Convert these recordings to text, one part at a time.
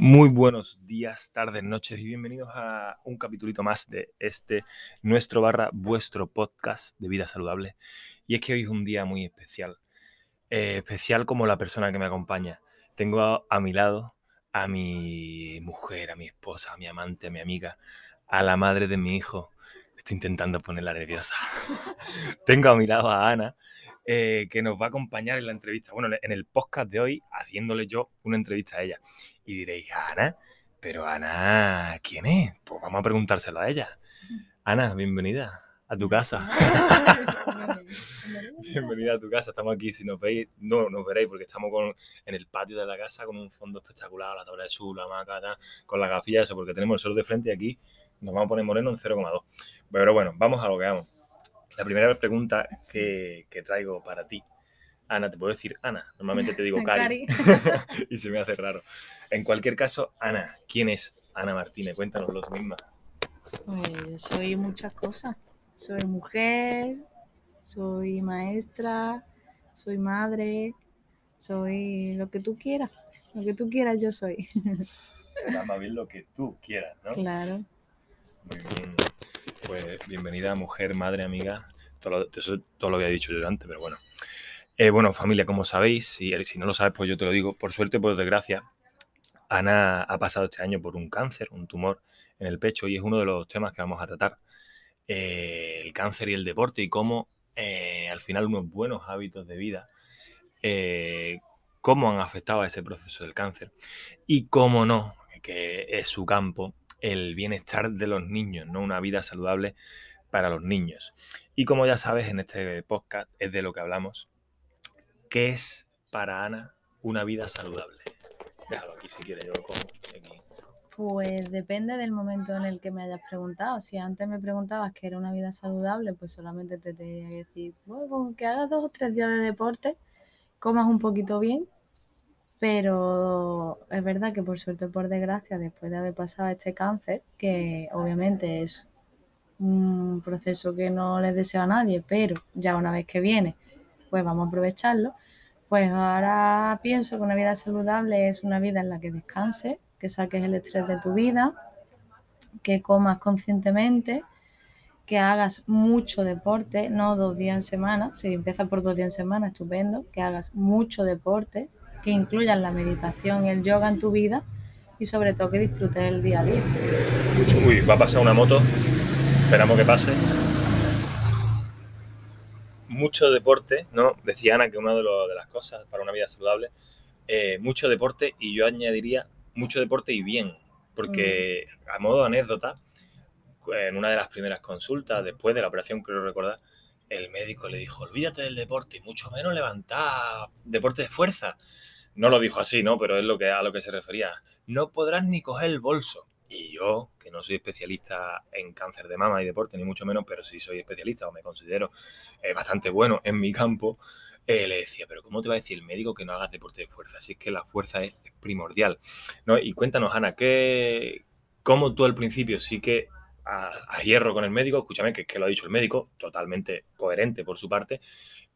Muy buenos días, tardes, noches y bienvenidos a un capitulito más de este nuestro barra vuestro podcast de vida saludable. Y es que hoy es un día muy especial, eh, especial como la persona que me acompaña. Tengo a, mi lado a mi mujer, a mi esposa, a mi amante, a mi amiga, a la madre de mi hijo. Estoy intentando ponerla nerviosa. Tengo a mi lado a Ana, eh, que nos va a acompañar en la entrevista, bueno, en el podcast de hoy, haciéndole yo una entrevista a ella. Y diréis, Ana, pero Ana, ¿quién es? Pues vamos a preguntárselo a ella. Ana, bienvenida a tu casa. bienvenida a tu casa. Estamos aquí, si nos veis, no nos veréis porque estamos con, en el patio de la casa con un fondo espectacular, la tabla de sur, la maca, con la gafilla, eso, porque tenemos el sol de frente y aquí nos vamos a poner moreno en 0,2. Pero bueno, vamos a lo que vamos. La primera pregunta que, que traigo para ti, Ana, te puedo decir Ana, normalmente te digo Cari, y se me hace raro. En cualquier caso, Ana, ¿quién es Ana Martínez? Cuéntanos lo misma. Pues soy muchas cosas. Soy mujer, soy maestra, soy madre, soy lo que tú quieras. Lo que tú quieras yo soy. Será más bien lo que tú quieras, ¿no? Claro. Muy bien. Pues bienvenida, mujer, madre, amiga. Todo lo, eso todo lo había dicho yo antes, pero bueno. Eh, bueno, familia, como sabéis, si, si no lo sabes, pues yo te lo digo, por suerte, por desgracia, Ana ha pasado este año por un cáncer, un tumor en el pecho, y es uno de los temas que vamos a tratar. Eh, el cáncer y el deporte y cómo eh, al final unos buenos hábitos de vida, cómo han afectado a ese proceso del cáncer y cómo no, que es su campo, el bienestar de los niños, ¿no? Una vida saludable para los niños. Y como ya sabes, en este podcast es de lo que hablamos. ¿Qué es para Ana una vida saludable? Déjalo aquí si quieres, yo lo cojo aquí. Pues depende del momento en el que me hayas preguntado. Si antes me preguntabas qué era una vida saludable, pues solamente te tenía que decir, bueno, que hagas dos o tres días de deporte, comas un poquito bien, pero es verdad que por suerte o por desgracia, después de haber pasado este cáncer, que obviamente es un proceso que no les deseo a nadie, pero ya una vez que viene, pues vamos a aprovecharlo. Pues ahora pienso que una vida saludable es una vida en la que descanses, que saques el estrés de tu vida, que comas conscientemente, que hagas mucho deporte, no dos días en semana, si empieza por dos días en semana, estupendo, que hagas mucho deporte, que incluyas la meditación y el yoga en tu vida y sobre todo que disfrutes el día a día. Uy, va a pasar una moto, esperamos que pase. Mucho deporte, ¿no? Decía Ana que una de, lo, de las cosas para una vida saludable, eh, mucho deporte y yo añadiría mucho deporte y bien, porque mm. a modo de anécdota, en una de las primeras consultas, después de la operación, creo recordar, el médico le dijo, olvídate del deporte y mucho menos levantar deporte de fuerza. No lo dijo así, ¿no? Pero es lo que, a lo que se refería. No podrás ni coger el bolso. Y yo, que no soy especialista en cáncer de mama y deporte, ni mucho menos, pero sí soy especialista o me considero eh, bastante bueno en mi campo, eh, le decía, pero ¿cómo te va a decir el médico que no hagas deporte de fuerza? Es que la fuerza es primordial. ¿no? Y cuéntanos, Ana, ¿qué, ¿cómo tú al principio sí que a, hierro con el médico, escúchame, que, que lo ha dicho el médico, totalmente coherente por su parte,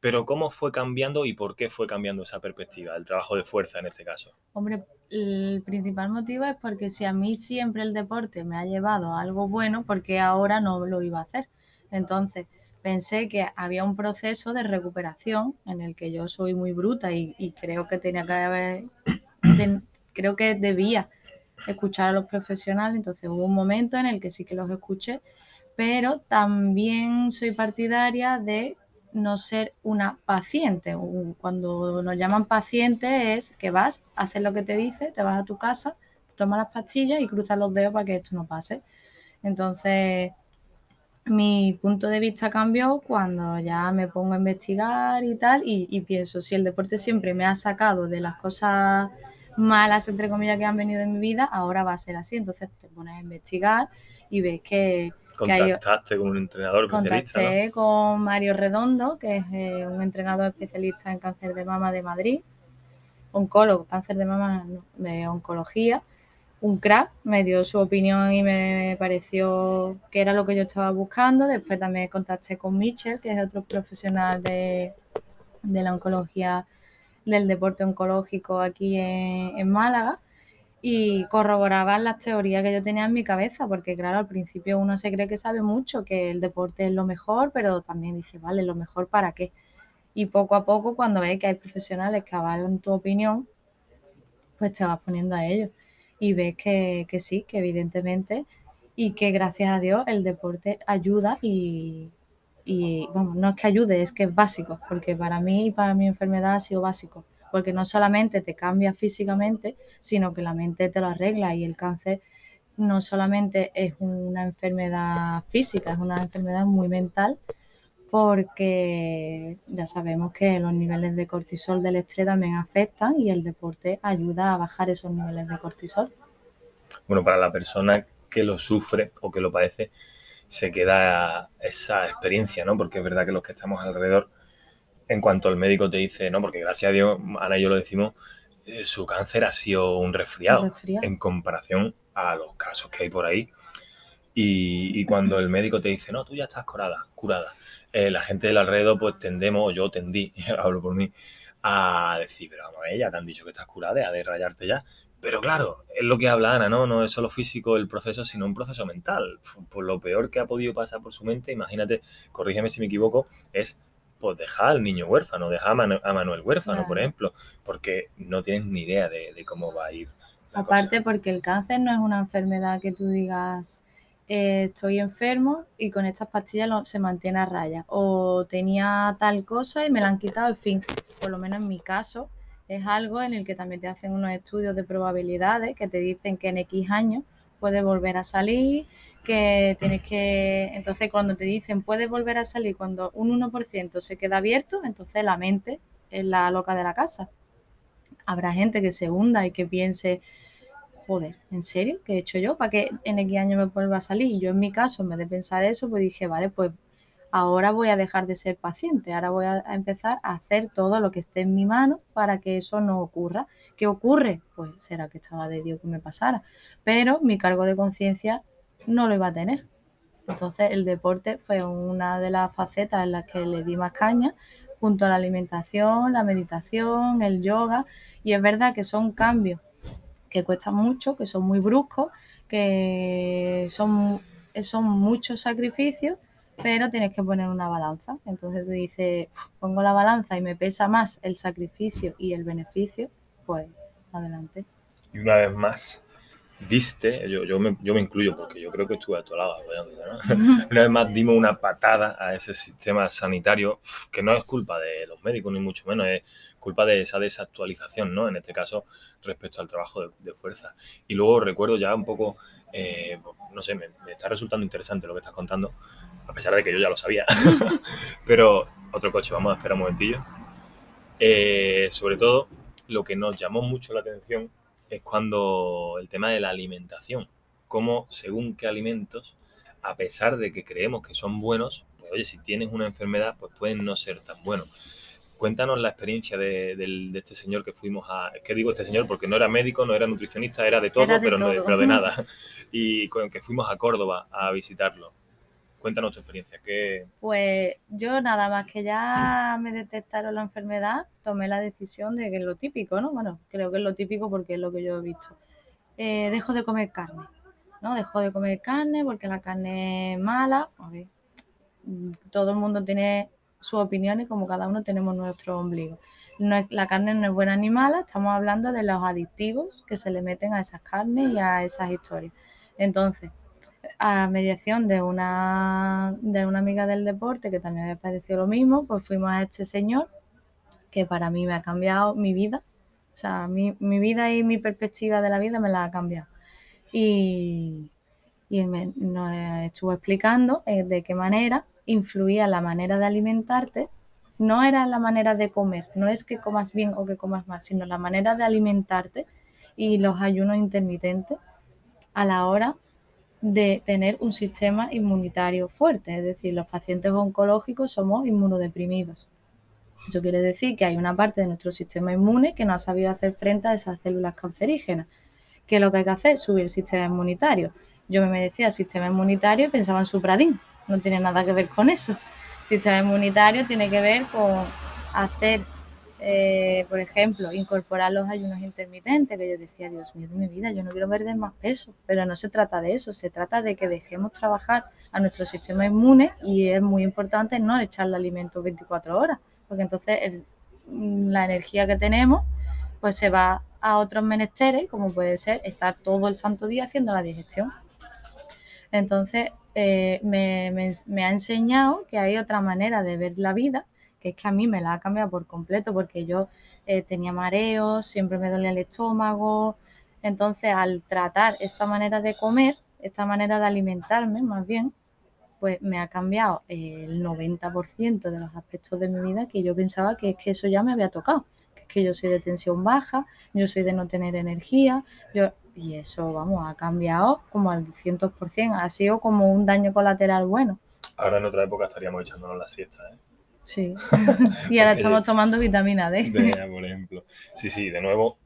pero ¿cómo fue cambiando y por qué fue cambiando esa perspectiva, el trabajo de fuerza en este caso? Hombre, el principal motivo es porque si a mí siempre el deporte me ha llevado a algo bueno, porque ahora no lo iba a hacer. Entonces, pensé que había un proceso de recuperación en el que yo soy muy bruta y, creo que tenía que haber, creo que debía escuchar a los profesionales, entonces hubo un momento en el que sí que los escuché, pero también soy partidaria de no ser una paciente. Cuando nos llaman paciente es que vas, haces lo que te dice, te vas a tu casa, te tomas las pastillas y cruzas los dedos para que esto no pase. Entonces, mi punto de vista cambió cuando ya me pongo a investigar y tal, y, y, pienso, si el deporte siempre me ha sacado de las cosas malas, entre comillas, que han venido en mi vida, ahora va a ser así. Entonces te pones a investigar y ves que... Contactaste con un entrenador especialista. Contacté ¿no? con Mario Redondo, que es eh, un entrenador especialista en cáncer de mama de Madrid, oncólogo, cáncer de mama de oncología un crack, me dio su opinión y me pareció que era lo que yo estaba buscando. Después también contacté con Michel, que es otro profesional de, de la oncología, del deporte oncológico aquí en, en, Málaga. Y corroboraban las teorías que yo tenía en mi cabeza, porque claro, al principio uno se cree que sabe mucho, que el deporte es lo mejor, pero también dice, vale, lo mejor para qué. Y poco a poco, cuando ves que hay profesionales que avalan tu opinión, pues te vas poniendo a ellos. Y ves que, que sí, que evidentemente, y que gracias a Dios el deporte ayuda y, y, vamos, no es que ayude, es que es básico, porque para mí y para mi enfermedad ha sido básico porque no solamente te cambia físicamente, sino que la mente te lo arregla y el cáncer no solamente es una enfermedad física, es una enfermedad muy mental porque ya sabemos que los niveles de cortisol del estrés también afectan y el deporte ayuda a bajar esos niveles de cortisol. Bueno, para la persona que lo sufre o que lo padece, se queda esa experiencia, ¿no? Porque es verdad que los que estamos alrededor en cuanto el médico te dice, no, porque gracias a Dios, Ana y yo lo decimos, eh, su cáncer ha sido un resfriado, en comparación a los casos que hay por ahí. Y, cuando el médico te dice, no, tú ya estás curada, curada, eh, la gente del alrededor, pues tendemos, yo tendí, hablo por mí, a decir, pero vamos, ella te han dicho que estás curada, a de rayarte ya. Pero claro, es lo que habla Ana, ¿no? No es solo físico el proceso, sino un proceso mental. Por lo peor que ha podido pasar por su mente, imagínate, corrígeme si me equivoco, es pues deja al niño huérfano, deja a, Manuel huérfano, por ejemplo, porque no tienes ni idea de, cómo va a ir. Aparte porque el cáncer no es una enfermedad que tú digas, eh, estoy enfermo y con estas pastillas se mantiene a raya, o tenía tal cosa y me la han quitado, en fin, por lo menos en mi caso, es algo en el que también te hacen unos estudios de probabilidades que te dicen que en X años puede volver a salir, que tienes que, entonces cuando te dicen puedes volver a salir, cuando un 1% se queda abierto, entonces la mente es la loca de la casa. Habrá gente que se hunda y que piense, joder, ¿en serio? ¿Qué he hecho yo para que en X año me vuelva a salir? Y yo en mi caso, en vez de pensar eso, pues dije, vale, pues ahora voy a dejar de ser paciente, ahora voy a empezar a hacer todo lo que esté en mi mano para que eso no ocurra. ¿Qué ocurre? Pues será que estaba de Dios que me pasara. Pero mi cargo de conciencia no lo iba a tener. Entonces el deporte fue una de las facetas en las que le di más caña, junto a la alimentación, la meditación, el yoga. Y es verdad que son cambios que cuestan mucho, que son muy bruscos, que son, son muchos sacrificios, pero tienes que poner una balanza. Entonces tú dices, pongo la balanza y me pesa más el sacrificio y el beneficio, pues adelante. Y una vez más, diste, yo, yo, me, yo me incluyo porque yo creo que estuve a tu lado, una vez más dimos una patada a ese sistema sanitario que no es culpa de los médicos ni mucho menos, es culpa de esa desactualización, ¿no? En este caso, respecto al trabajo de, fuerza. Y luego recuerdo ya un poco, eh, no sé, me, está resultando interesante lo que estás contando, a pesar de que yo ya lo sabía. Pero otro coche, vamos a esperar un momentillo. Eh, sobre todo, lo que nos llamó mucho la atención es cuando el tema de la alimentación, cómo según qué alimentos, a pesar de que creemos que son buenos, pues oye, si tienes una enfermedad, pues pueden no ser tan buenos. Cuéntanos la experiencia de, este señor que fuimos a... Que digo este señor porque no era médico, no era nutricionista, era de todo, pero, No, pero de nada. Y con que fuimos a Córdoba a visitarlo. Cuéntanos tu experiencia. ¿qué... Pues yo nada más que ya me detectaron la enfermedad, tomé la decisión de que es lo típico, ¿no? Bueno, creo que es lo típico porque es lo que yo he visto. Eh, dejo de comer carne, ¿no? Dejo de comer carne porque la carne es mala. Todo el mundo tiene su opinión y como cada uno tenemos nuestro ombligo. No la carne no es buena ni mala, estamos hablando de los adictivos que se le meten a esas carnes y a esas historias. Entonces, a mediación de una, de una amiga del deporte que también me pareció lo mismo, pues fuimos a este señor que para mí me ha cambiado mi vida. O sea, mi, vida y mi perspectiva de la vida me la ha cambiado. Y, y me, nos estuvo explicando eh, de qué manera influía la manera de alimentarte. No era la manera de comer, no es que comas bien o que comas más, sino la manera de alimentarte y los ayunos intermitentes a la hora de tener un sistema inmunitario fuerte, es decir, los pacientes oncológicos somos inmunodeprimidos. Eso quiere decir que hay una parte de nuestro sistema inmune que no ha sabido hacer frente a esas células cancerígenas. ¿Qué es lo que hay que hacer? Subir el sistema inmunitario. Yo me decía sistema inmunitario pensaba en supradín. No tiene nada que ver con eso. sistema inmunitario tiene que ver con hacer eh, por ejemplo, incorporar los ayunos intermitentes, que yo decía, Dios mío de mi vida, yo no quiero perder más peso, pero no se trata de eso, se trata de que dejemos trabajar a nuestro sistema inmune y es muy importante no echarle alimentos 24 horas, porque entonces la energía que tenemos pues se va a otros menesteres, como puede ser estar todo el santo día haciendo la digestión. Entonces, eh, me, ha enseñado que hay otra manera de ver la vida, que es que a mí me la ha cambiado por completo, porque yo eh, tenía mareos, siempre me dolía el estómago. Entonces, al tratar esta manera de comer, esta manera de alimentarme, más bien, pues me ha cambiado el 90% de los aspectos de mi vida que yo pensaba que es que eso ya me había tocado, que es que yo soy de tensión baja, yo soy de no tener energía, yo y eso, vamos, ha cambiado como al 100%, ha sido como un daño colateral bueno. Ahora en otra época estaríamos echándonos la siesta, ¿eh? Sí, y ahora estamos tomando vitamina D. por ejemplo. Sí, sí, de nuevo,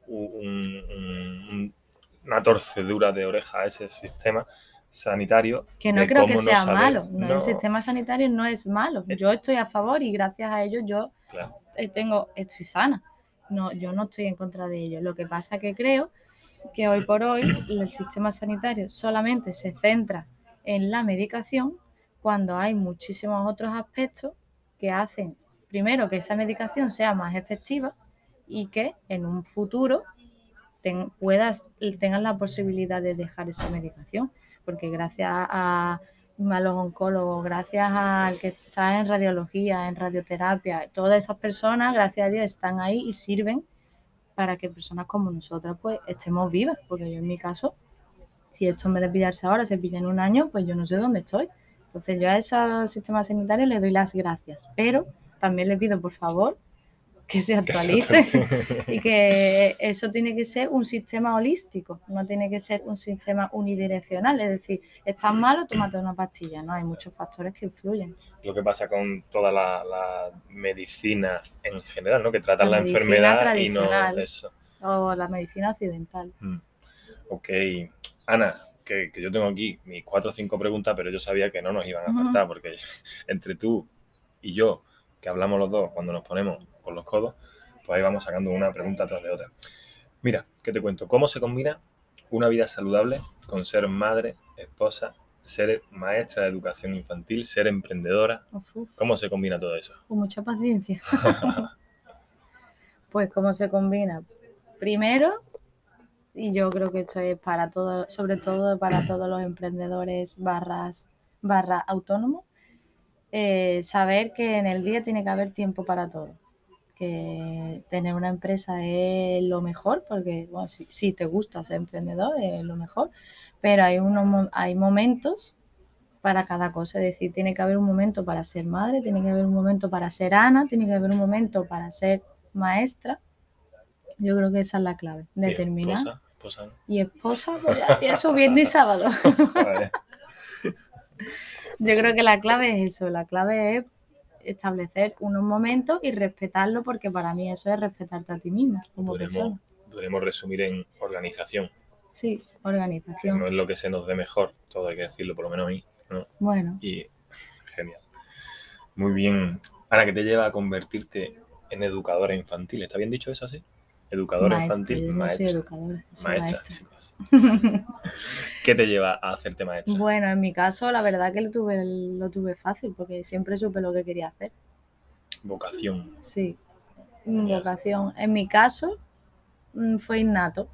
una torcedura de oreja a ese sistema sanitario. Que no creo que sea malo, el sistema sanitario no es malo. Yo estoy a favor y gracias a ello yo eh, tengo, estoy sana. No, yo no estoy en contra de ello. Lo que pasa que creo que hoy por hoy el sistema sanitario solamente se centra en la medicación cuando hay muchísimos otros aspectos que hacen, primero, que esa medicación sea más efectiva y que en un futuro puedas, tengas la posibilidad de dejar esa medicación porque gracias a, los oncólogos, gracias al que está en radiología, en radioterapia, todas esas personas, gracias a Dios, están ahí y sirven para que personas como nosotras pues estemos vivas, porque yo en mi caso, si esto me de pillarse ahora, se pilla en un año, pues yo no sé dónde estoy. Entonces yo a esos sistemas sanitarios les doy las gracias, pero también les pido por favor que se actualice y que eso tiene que ser un sistema holístico, no tiene que ser un sistema unidireccional, es decir, estás malo, tómate una pastilla, no, hay muchos factores que influyen. Lo que pasa con toda la, medicina en general, ¿no? Que tratan la, enfermedad y no eso. O la medicina occidental. Mm. Ok, Ana, que, yo tengo aquí mis cuatro o cinco preguntas, pero yo sabía que no nos iban a faltar, porque entre tú y yo, que hablamos los dos cuando nos ponemos con los codos, pues ahí vamos sacando una pregunta tras de otra. Mira, ¿qué te cuento? ¿Cómo se combina una vida saludable con ser madre, esposa, ser maestra de educación infantil, ser emprendedora? ¿Cómo se combina todo eso? Con mucha paciencia. pues cómo se combina. Primero, y yo creo que esto es para todos, sobre todo para todos los emprendedores barras, barra autónomos, eh, saber que en el día tiene que haber tiempo para todo que tener una empresa es lo mejor, porque bueno, si, te gusta ser emprendedor es lo mejor, pero hay, unos, hay momentos para cada cosa, es decir, tiene que haber un momento para ser madre, tiene que haber un momento para ser Ana, tiene que haber un momento para ser maestra. Yo creo que esa es la clave, determinar. Esposa, Y esposa, pues así eso viernes y sábado. Yo creo que la clave es eso, la clave es establecer unos momentos y respetarlo, porque para mí eso es respetarte a ti misma como persona. Podemos resumir en organización. Sí, organización. No es lo que se nos dé mejor, todo hay que decirlo, por lo menos a mí. Bueno. Y genial. Muy bien. Ana, ¿qué te lleva a convertirte en educadora infantil? ¿Está bien dicho eso así? Educadora infantil. no soy educadora, maestra. ¿Qué te lleva a hacerte maestra? Bueno, en mi caso, la verdad que lo tuve, lo tuve fácil, porque siempre supe lo que quería hacer. Vocación. Sí, vocación. En mi caso, mm, fue innato,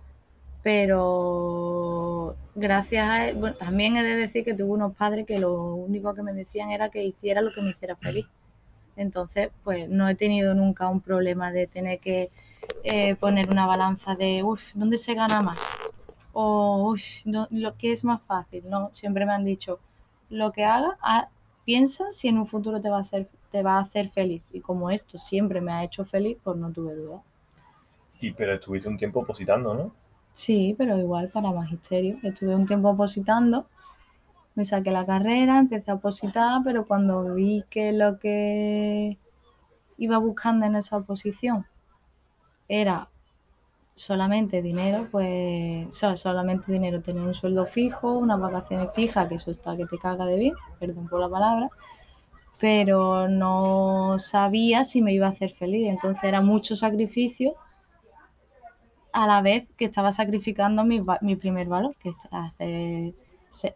pero gracias a él, bueno, también he de decir que tuve unos padres que lo único que me decían era que hiciera lo que me hiciera feliz. Entonces, pues no he tenido nunca un problema de tener que eh, poner una balanza de, uff, ¿dónde se gana más? O, uff, lo que es más fácil, ¿no? Siempre me han dicho, lo que haga, piensa si en un futuro te va, a hacer, te va a hacer feliz. Y como esto siempre me ha hecho feliz, pues no tuve duda. Y pero estuviste un tiempo opositando, ¿no? Sí, pero igual para magisterio. Estuve un tiempo opositando, me saqué la carrera, empecé a opositar, pero cuando vi que lo que iba buscando en esa oposición era solamente dinero, pues, solamente dinero, tener un sueldo fijo, unas vacaciones fijas, que eso está que te caga de bien, perdón por la palabra, pero no sabía si me iba a hacer feliz. Entonces era mucho sacrificio a la vez que estaba sacrificando mi, mi primer valor, que es hacer,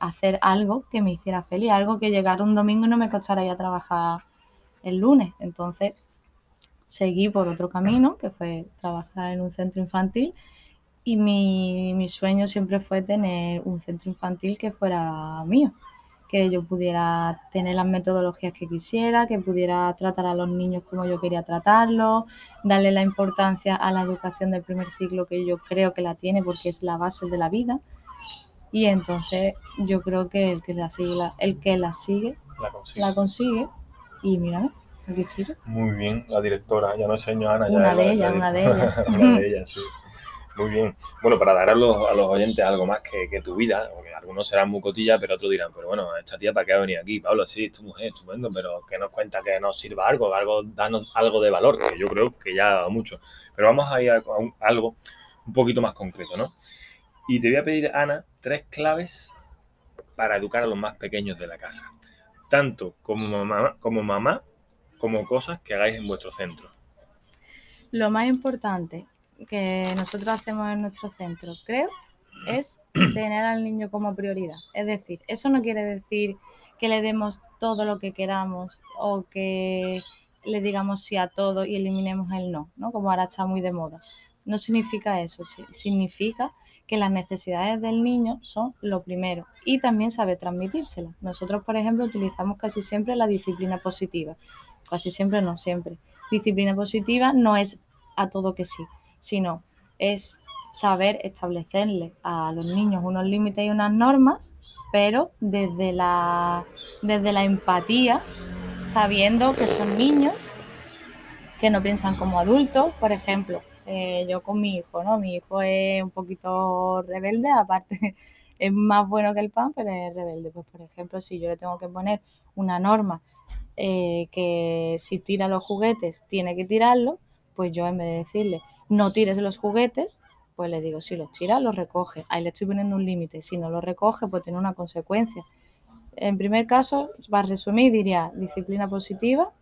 hacer algo que me hiciera feliz, algo que llegara un domingo y no me costara ir a trabajar el lunes. Entonces seguí por otro camino, que fue trabajar en un centro infantil. Y mi, mi sueño siempre fue tener un centro infantil que fuera mío que yo pudiera tener las metodologías que quisiera, que pudiera tratar a los niños como yo quería tratarlos, darle la importancia a la educación del primer ciclo que yo creo que la tiene porque es la base de la vida. Y entonces yo creo que el que la sigue, el que la, sigue la, consigue. Y mira, Muy bien, la directora, ya no es Ana. Una de ellas, una de ellas. una de ellas, sí. Muy bien. Bueno, para dar a los, oyentes algo más que, tu vida, porque algunos serán muy cotillas, pero otros dirán, pero bueno, esta tía, ¿para qué ha venido aquí? Pablo, sí, tu mujer, estupendo, pero que nos cuenta que nos sirva algo, algo, danos algo de valor, que yo creo que ya ha dado mucho. Pero vamos a ir a, algo un poquito más concreto, ¿no? Y te voy a pedir, Ana, tres claves para educar a los más pequeños de la casa. Tanto como mamá, como mamá, como cosas que hagáis en vuestro centro. Lo más importante que nosotros hacemos en nuestro centro, creo, es tener al niño como prioridad. Es decir, eso no quiere decir que le demos todo lo que queramos o que le digamos sí a todo y eliminemos el no, ¿no? Como ahora está muy de moda. No significa eso, significa que las necesidades del niño son lo primero y también sabe transmitírselas. Nosotros, por ejemplo, utilizamos casi siempre la disciplina positiva. Casi siempre, no siempre. Disciplina positiva no es a todo que sí sino es saber establecerle a los niños unos límites y unas normas, pero desde la, desde la empatía, sabiendo que son niños, que no piensan como adultos, por ejemplo, eh, yo con mi hijo, ¿no? Mi hijo es un poquito rebelde, aparte es más bueno que el pan, pero es rebelde. Pues, por ejemplo, si yo le tengo que poner una norma eh, que si tira los juguetes tiene que tirarlo, pues yo en vez de decirle, no tires los juguetes, pues le digo, si los tira, los recoge. Ahí le estoy poniendo un límite. Si no los recoge, pues tiene una consecuencia. En primer caso, para resumir, diría disciplina positiva,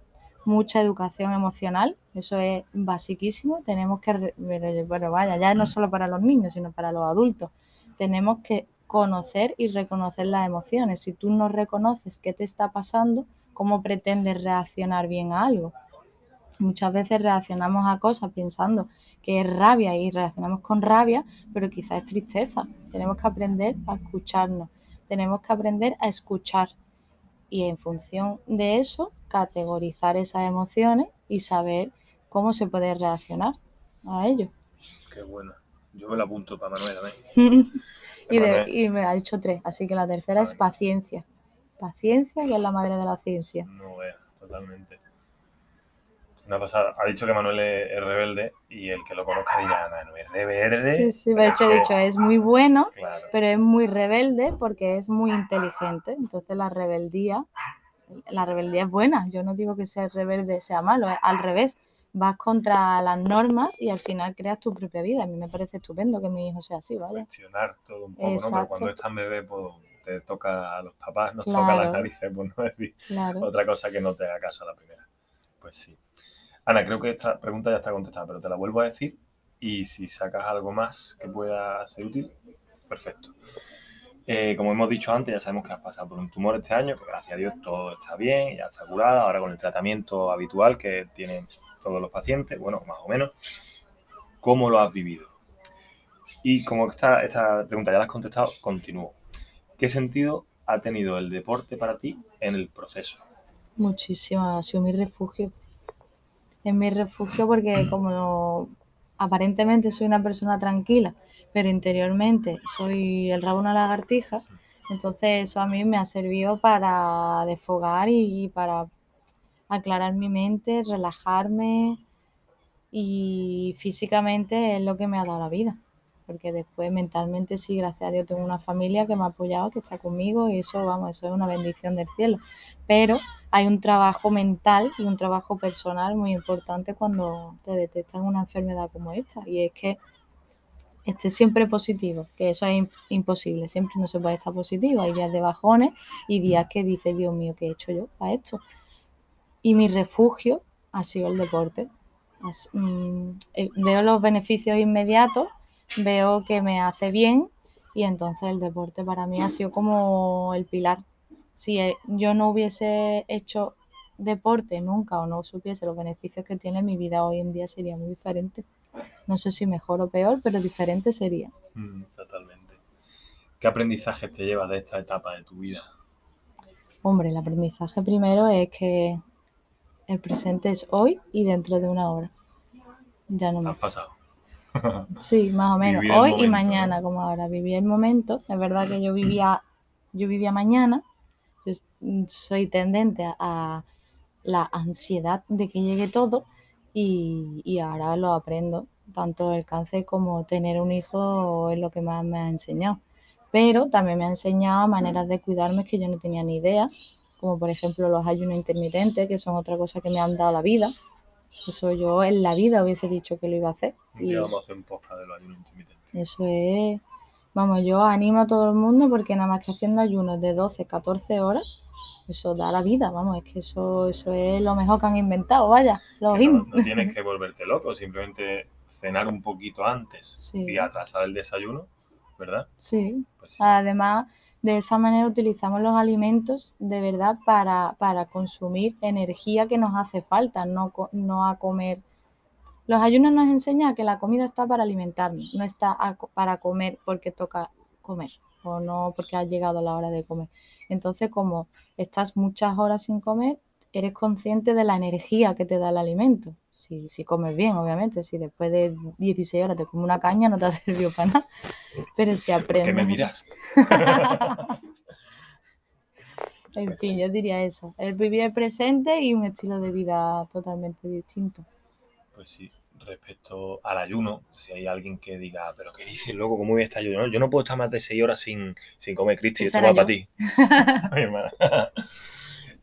mucha educación emocional, eso es basiquísimo. Tenemos que, bueno, vaya, ya no solo para los niños, sino para los adultos. Tenemos que conocer y reconocer las emociones. Si tú no reconoces qué te está pasando, ¿cómo pretendes reaccionar bien a algo? Muchas veces reaccionamos a cosas pensando que es rabia y reaccionamos con rabia, pero quizás es tristeza. Tenemos que aprender a escucharnos, tenemos que aprender a escuchar y en función de eso categorizar esas emociones y saber cómo se puede reaccionar a ello. Qué bueno. Yo me lo apunto para Manuel y, y, me ha dicho tres, así que la tercera es paciencia. Paciencia, que es la madre de la ciencia. No, vea, totalmente una pasada. Ha dicho que Manuel es, rebelde y el que lo conozca dirá, Manuel es rebelde. Sí, sí, de hecho, he dicho, es muy bueno, pero es muy rebelde porque es muy inteligente. Entonces la rebeldía, la rebeldía es buena. Yo no digo que ser rebelde sea malo, es al revés. Vas contra las normas y al final creas tu propia vida. A mí me parece estupendo que mi hijo sea así, ¿vale? Cuestionar todo un poco, ¿no? Pero cuando estás bebé, pues te toca a los papás, nos toca las narices, pues no decir otra cosa que no te haga caso a la primera. Pues sí. Ana, creo que esta pregunta ya está contestada, pero te la vuelvo a decir y si sacas algo más que pueda ser útil, perfecto. Eh, como hemos dicho antes, ya sabemos que has pasado por un tumor este año, que gracias a Dios todo está bien, ya está curada, ahora con el tratamiento habitual que tienen todos los pacientes, bueno, más o menos. ¿Cómo lo has vivido? Y como esta, esta pregunta ya la has contestado, continúo. ¿Qué sentido ha tenido el deporte para ti en el proceso? Muchísimo, ha sido mi refugio en mi refugio porque como aparentemente soy una persona tranquila, pero interiormente soy el rabo de una lagartija, entonces eso a mí me ha servido para desfogar y para aclarar mi mente, relajarme y físicamente es lo que me ha dado la vida porque después mentalmente sí, gracias a Dios tengo una familia que me ha apoyado, que está conmigo y eso, vamos, eso es una bendición del cielo. Pero hay un trabajo mental y un trabajo personal muy importante cuando te detectan una enfermedad como esta y es que esté siempre positivo, que eso es imposible, siempre no se puede estar positivo, hay días de bajones y días que dices, Dios mío, ¿qué he hecho yo para esto? y mi refugio ha sido el deporte. Mm, eh, veo los beneficios inmediatos, veo que me hace bien y entonces el deporte para mí ha sido como el pilar. Si eh, yo no hubiese hecho deporte nunca o no supiese los beneficios que tiene, mi vida hoy en día sería muy diferente. No sé si mejor o peor, pero diferente sería. Mm, totalmente. ¿Qué aprendizaje te llevas de esta etapa de tu vida? Hombre, el aprendizaje primero es que el presente es hoy y dentro de una hora. Ya no ¿Te me has pasado? Sí, más o menos. Vivir Hoy y mañana, como ahora. Viví el momento. Es verdad que yo vivía, yo vivía mañana. Yo soy tendente a, a la ansiedad de que llegue todo y, y ahora lo aprendo. Tanto el cáncer como tener un hijo es lo que más me ha enseñado. Pero también me ha enseñado maneras de cuidarme que yo no tenía ni idea, como por ejemplo los ayunos intermitentes, que son otra cosa que me han dado la vida. Eso yo en la vida hubiese dicho que lo iba a hacer. Y vamos a hacer un podcast de los ayunos intermitentes. eso es, vamos, yo animo a todo el mundo porque nada más que haciendo ayunos de 12, 14 horas, eso da la vida, vamos, es que eso, eso es lo mejor que han inventado, vaya, los no, no tienes que volverte loco, simplemente cenar un poquito antes Sí. y atrasar el desayuno, ¿verdad? Sí, Pues sí. además de esa manera utilizamos los alimentos de verdad para, para consumir energía que nos hace falta, no, no a comer. Los ayunos nos enseñan que la comida está para alimentarnos, no está a para comer porque toca comer o no porque ha llegado la hora de comer. Entonces, como estás muchas horas sin comer, eres consciente de la energía que te da el alimento. Si, si comes bien, obviamente, si después de 16 horas te comes una caña no te ha servido para nada. Pero si ¿Por qué aprendes... me miras? En Pues fin, yo diría eso. El vivir el presente y un estilo de vida totalmente distinto. Pues sí, respecto al ayuno, si hay alguien que diga, pero ¿qué dices, loco? ¿Cómo voy a estar ayuno? Yo no puedo estar más de 6 horas sin, sin comer, Cristi, esto va para ti. Mi hermana.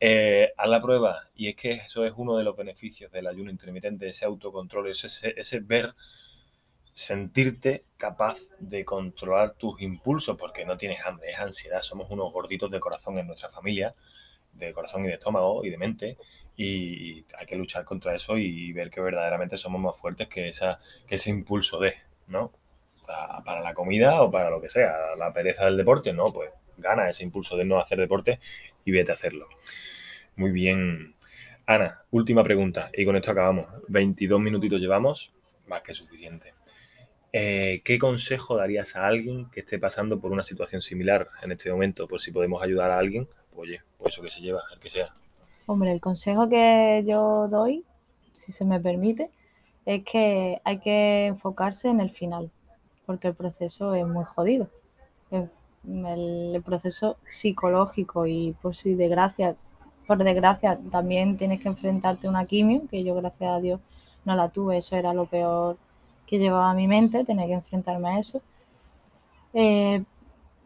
Eh, haz la prueba, y es que eso es uno de los beneficios del ayuno intermitente, ese autocontrol, ese, ese, ver, sentirte capaz de controlar tus impulsos, porque no tienes hambre, es ansiedad, somos unos gorditos de corazón en nuestra familia, de corazón y de estómago y de mente, y, hay que luchar contra eso y ver que verdaderamente somos más fuertes que, esa, que ese impulso de, ¿no? Pa- Para la comida o para lo que sea, la pereza del deporte, no, pues gana ese impulso de no hacer deporte y vete a hacerlo. Muy bien. Ana, última pregunta y con esto acabamos. 22 minutitos llevamos, más que suficiente. Eh, ¿Qué consejo darías a alguien que esté pasando por una situación similar en este momento? Por si podemos ayudar a alguien, pues oye, pues eso que se lleva, el que sea. Hombre, el consejo que yo doy, si se me permite, es que hay que enfocarse en el final, porque el proceso es muy jodido. El proceso psicológico y por si desgracia, por desgracia también tienes que enfrentarte a una quimio, que yo gracias a Dios no la tuve, eso era lo peor que llevaba a mi mente, tener que enfrentarme a eso. Eh,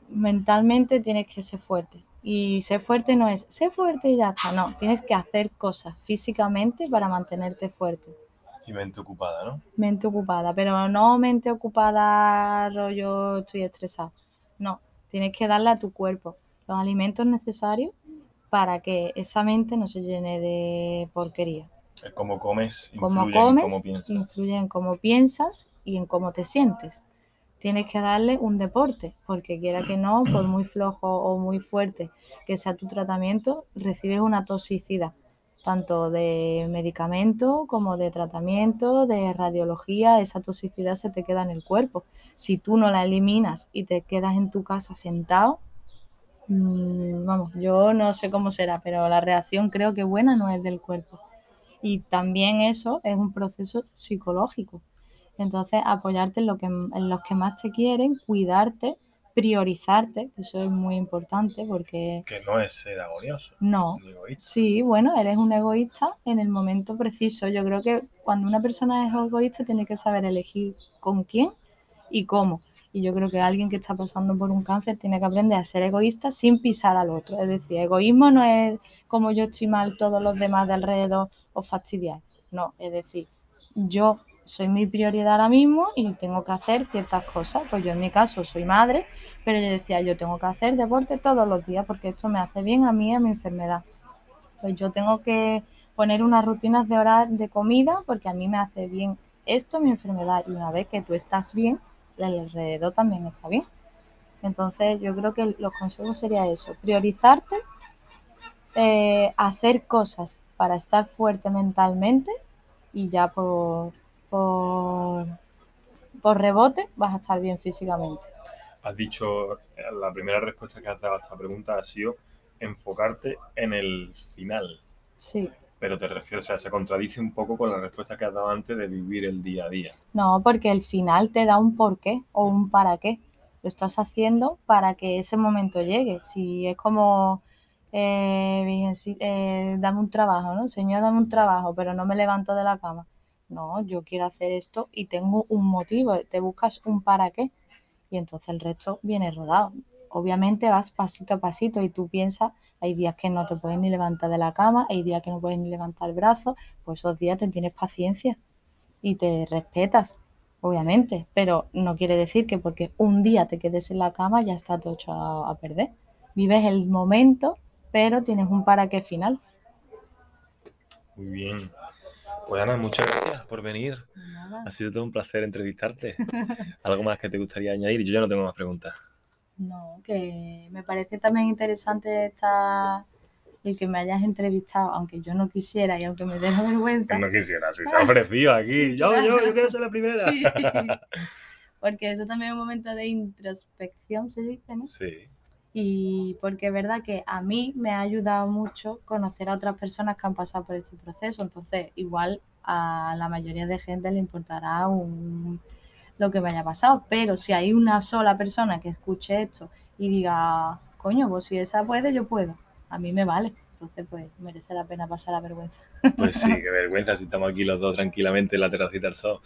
mentalmente tienes que ser fuerte. Y ser fuerte no es ser fuerte y ya está, no, tienes que hacer cosas físicamente para mantenerte fuerte. Y mente ocupada, ¿no? Mente ocupada, pero no mente ocupada rollo estoy estresado. Tienes que darle a tu cuerpo los alimentos necesarios para que esa mente no se llene de porquería. El cómo comes Cómo influye en comes cómo piensas. influye en cómo piensas y en cómo te sientes. Tienes que darle un deporte, porque quiera que no, por muy flojo o muy fuerte que sea tu tratamiento, recibes una toxicidad, tanto de medicamento como de tratamiento, de radiología, esa toxicidad se te queda en el cuerpo. Si tú no la eliminas y te quedas en tu casa sentado, mm, vamos, yo no sé cómo será, pero la reacción creo que buena no es del cuerpo. Y también eso es un proceso psicológico. Entonces, apoyarte en, que, en los que más te quieren, cuidarte, priorizarte, eso es muy importante porque Que no es ser agonioso. no. Sí, bueno, eres un egoísta en el momento preciso. Yo creo que cuando una persona es egoísta tiene que saber elegir con quién y cómo. Y yo creo que alguien que está pasando por un cáncer tiene que aprender a ser egoísta sin pisar al otro. Es decir, egoísmo no es como yo estoy mal, todos los demás de alrededor os fastidiar. No, es decir, yo soy mi prioridad ahora mismo y tengo que hacer ciertas cosas. Pues yo en mi caso soy madre, pero yo decía, yo tengo que hacer deporte todos los días porque esto me hace bien a mí y a mi enfermedad. Pues yo tengo que poner unas rutinas de hora de comida porque a mí me hace bien esto, mi enfermedad, y una vez que tú estás bien, el alrededor también está bien. Entonces yo creo que los consejos sería eso, priorizarte, eh, hacer cosas para estar fuerte mentalmente y ya por, por, por rebote vas a estar bien físicamente. Has dicho, la primera respuesta que has dado a esta pregunta ha sido enfocarte en el final. Sí. Pero te refieres, o sea, se contradice un poco con la respuesta que has dado antes de vivir el día a día. No, porque el final te da un porqué o un para qué. Lo estás haciendo para que ese momento llegue. Si es como, eh, eh, dame un trabajo, ¿no? Señor, dame un trabajo, pero no me levanto de la cama. No, yo quiero hacer esto y tengo un motivo. Te buscas un para qué. Y entonces el resto viene rodado. Obviamente vas pasito a pasito y tú piensas hay días que no te puedes ni levantar de la cama, hay días que no puedes ni levantar el brazo, pues esos días te tienes paciencia y te respetas, obviamente, pero no quiere decir que porque un día te quedes en la cama ya está todo hecho a, perder. Vives el momento, pero tienes un para qué final. Muy bien. Pues Ana, muchas gracias por venir. Ha sido todo un placer entrevistarte. ¿Algo más que te gustaría añadir? Yo ya no tengo más preguntas. No, que me parece también interesante esta, el que me hayas entrevistado, aunque yo no quisiera y aunque me dé vergüenza. No quisiera, si se ha ofrecido aquí. yo, yo, yo quiero ser la primera. Sí. Porque eso también es un momento de introspección, se dice, ¿no? Sí. Y porque es verdad que a mí me ha ayudado mucho conocer a otras personas que han pasado por ese proceso. Entonces, igual a la mayoría de gente le importará un lo que me haya pasado. Pero si hay una sola persona que escuche esto y diga, coño, pues si esa puede, yo puedo. A mí me vale. Entonces, pues merece la pena pasar la vergüenza. Pues sí, qué vergüenza si estamos aquí los dos tranquilamente en la terracita al sol.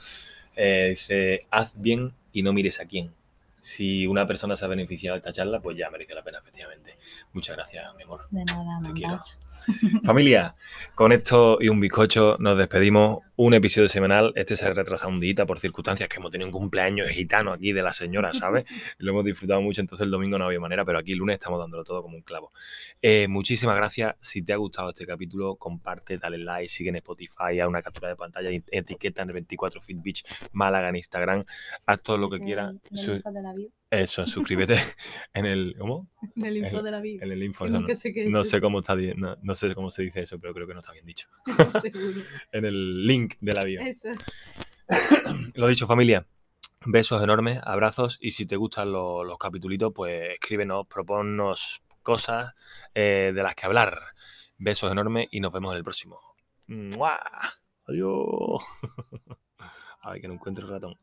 Eh, haz bien y no mires a quién si una persona se ha beneficiado de esta charla, pues ya merece la pena, efectivamente. Muchas gracias, mi amor. De nada, Te quiero. Familia, con esto y un bizcocho nos despedimos. Un episodio semanal. Este se ha retrasado un día por circunstancias que hemos tenido un cumpleaños gitano aquí de la señora, ¿sabes? Lo hemos disfrutado mucho, entonces el domingo no había manera, pero aquí el lunes estamos dándolo todo como un clavo. Eh, muchísimas gracias. Si te ha gustado este capítulo, comparte, dale like, sigue en Spotify, haz una captura de pantalla, etiqueta en el 24 Fit Beach Málaga en Instagram, haz todo lo que quieras. Eso, suscríbete en el. ¿Cómo? En el info de la vida. En el info, no, sé cómo está, no, sé cómo se dice eso, pero creo que no está bien dicho. en el link de la bio. Eso. Lo dicho, familia. Besos enormes, abrazos y si te gustan los, los capitulitos, pues escríbenos, proponnos cosas eh, de las que hablar. Besos enormes y nos vemos en el próximo. Adiós. Ay, que no encuentro el ratón.